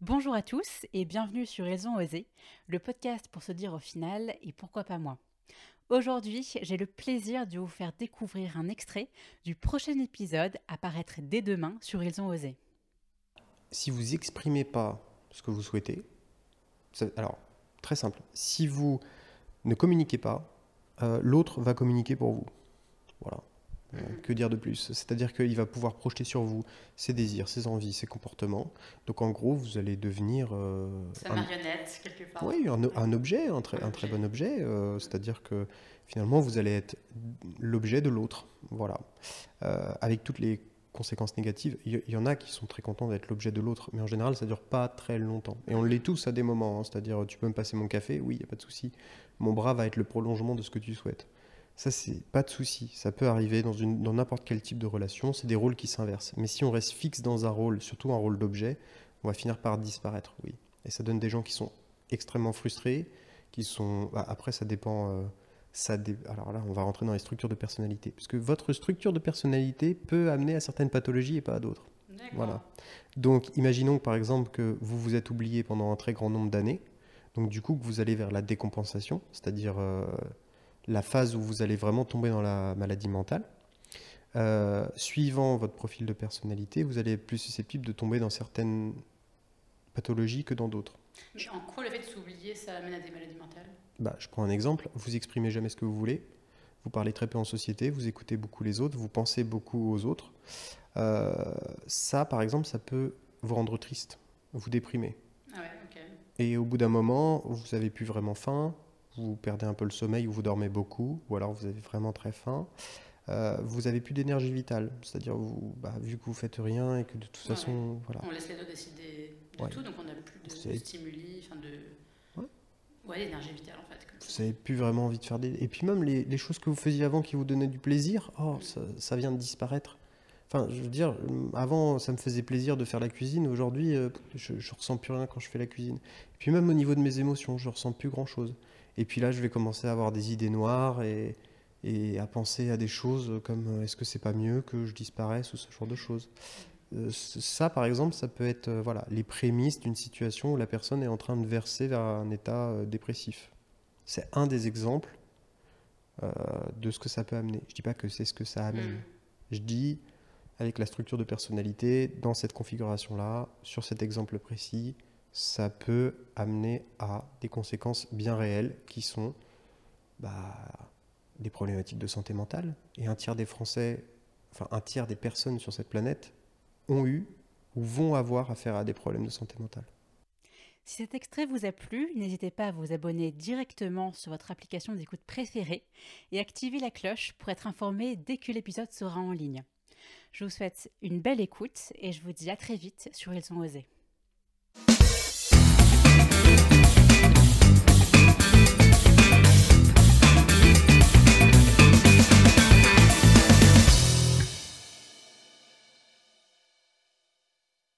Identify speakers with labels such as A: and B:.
A: Bonjour à tous et bienvenue sur Raison Osée, le podcast pour se dire au final et pourquoi pas moi. Aujourd'hui, j'ai le plaisir de vous faire découvrir un extrait du prochain épisode à paraître dès demain sur Ils ont osé.
B: Si vous exprimez pas ce que vous souhaitez, alors très simple, si vous ne communiquez pas, euh, l'autre va communiquer pour vous. Voilà. Euh, que dire de plus? C'est-à-dire qu'il va pouvoir projeter sur vous ses désirs, ses envies, ses comportements. Donc en gros, vous allez devenir...
A: Euh, Sa marionnette, quelque part.
B: Oui, un, objet, un très, un très bon objet. Euh, c'est-à-dire que finalement, vous allez être l'objet de l'autre. Voilà. avec toutes les conséquences négatives. Il y, en a qui sont très contents d'être l'objet de l'autre, mais en général, ça dure pas très longtemps. Et on l'est tous à des moments. Hein. C'est-à-dire, tu peux me passer mon café? Oui, il n'y a pas de souci. Mon bras va être le prolongement de ce que tu souhaites. Ça, c'est pas de souci. Ça peut arriver dans, une, dans n'importe quel type de relation. C'est des rôles qui s'inversent. Mais si on reste fixe dans un rôle, surtout un rôle d'objet, on va finir par disparaître, oui. Et ça donne des gens qui sont extrêmement frustrés, qui sont. Bah, après, ça dépend. Euh, ça Alors là, on va rentrer dans les structures de personnalité. Parce que votre structure de personnalité peut amener à certaines pathologies et pas à d'autres. Voilà. Donc, imaginons par exemple que vous vous êtes oublié pendant un très grand nombre d'années. Donc, du coup, que vous allez vers la décompensation, c'est-à-dire. Euh, la phase où vous allez vraiment tomber dans la maladie mentale. Euh, suivant votre profil de personnalité, vous allez être plus susceptible de tomber dans certaines pathologies que dans d'autres.
A: Mais en quoi le fait de s'oublier, ça amène à des maladies mentales?
B: Bah, Je prends un exemple. Vous exprimez jamais ce que vous voulez. Vous parlez très peu en société. Vous écoutez beaucoup les autres. Vous pensez beaucoup aux autres. Euh, ça, par exemple, ça peut vous rendre triste, vous déprimer.
A: Ah ouais,
B: Et au bout d'un moment, vous n'avez plus vraiment faim vous perdez un peu le sommeil ou vous dormez beaucoup, ou alors vous avez vraiment très faim. Euh, vous avez plus d'énergie vitale, c'est-à-dire vous, bah, vu que vous faites rien et que de toute façon, voilà.
A: On laisse les autres décider de tout, donc on n'a plus de, stimuli, enfin de, ouais, d'énergie vitale en fait.
B: vous n'avez plus vraiment envie de faire des, et puis même les, les, choses que vous faisiez avant qui vous donnaient du plaisir, oh, mm. ça, ça, vient de disparaître. Enfin, je veux dire, avant, ça me faisait plaisir de faire la cuisine. Aujourd'hui, euh, je, je ressens plus rien quand je fais la cuisine. Et puis même au niveau de mes émotions, je ressens plus grand chose. Et puis là, je vais commencer à avoir des idées noires et, et à penser à des choses comme euh, est-ce que c'est pas mieux que je disparaisse ou ce genre de choses. Euh, ça, par exemple, ça peut être euh, voilà, les prémices d'une situation où la personne est en train de verser vers un état dépressif. C'est un des exemples de ce que ça peut amener. Je dis pas que c'est ce que ça amène. Mm. Je dis avec la structure de personnalité, dans cette configuration-là, sur cet exemple précis, ça peut amener à des conséquences bien réelles qui sont bah, des problématiques de santé mentale. Et un tiers des Français, enfin un tiers des personnes sur cette planète ont eu ou vont avoir affaire à des problèmes de santé mentale.
A: Si cet extrait vous a plu, n'hésitez pas à vous abonner directement sur votre application d'écoute préférée et activer la cloche pour être informé dès que l'épisode sera en ligne. Je vous souhaite une belle écoute et je vous dis à très vite sur Ils sont osés.